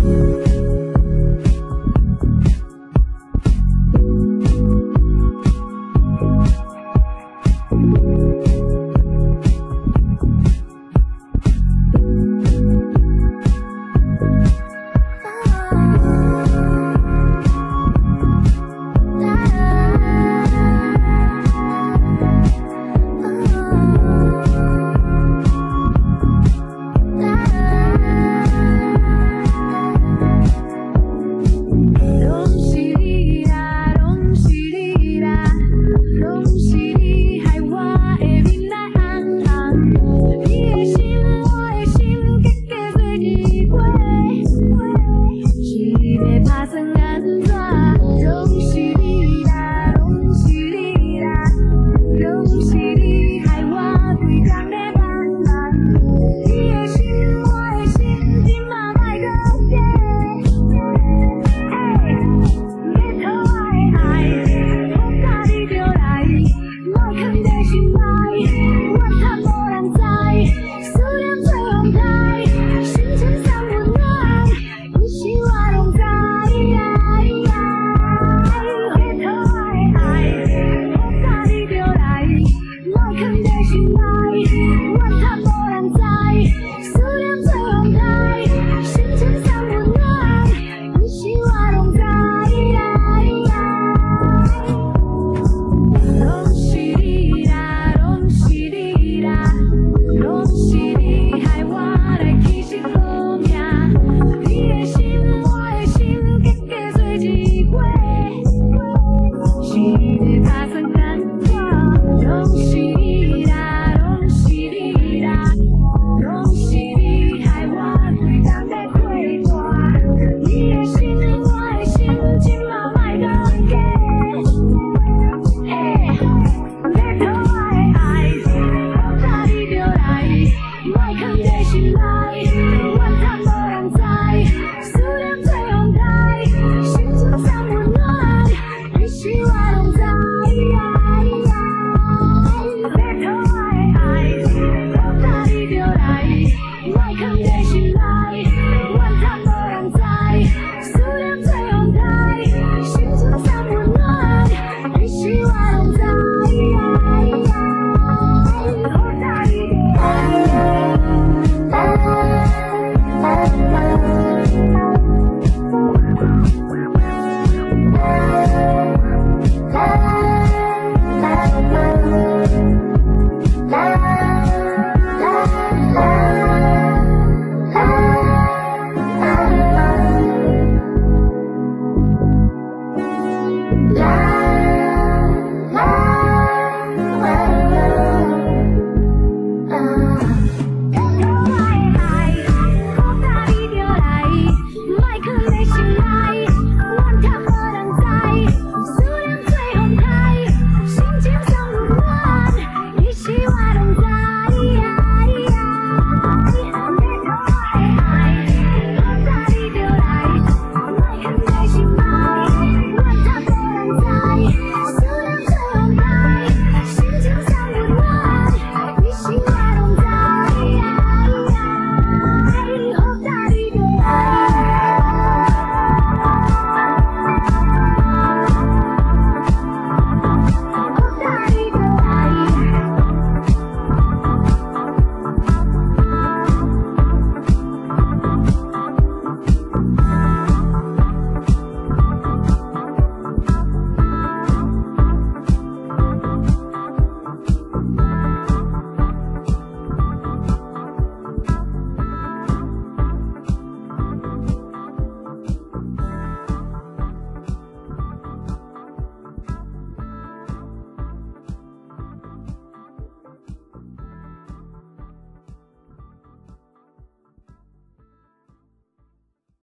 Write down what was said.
you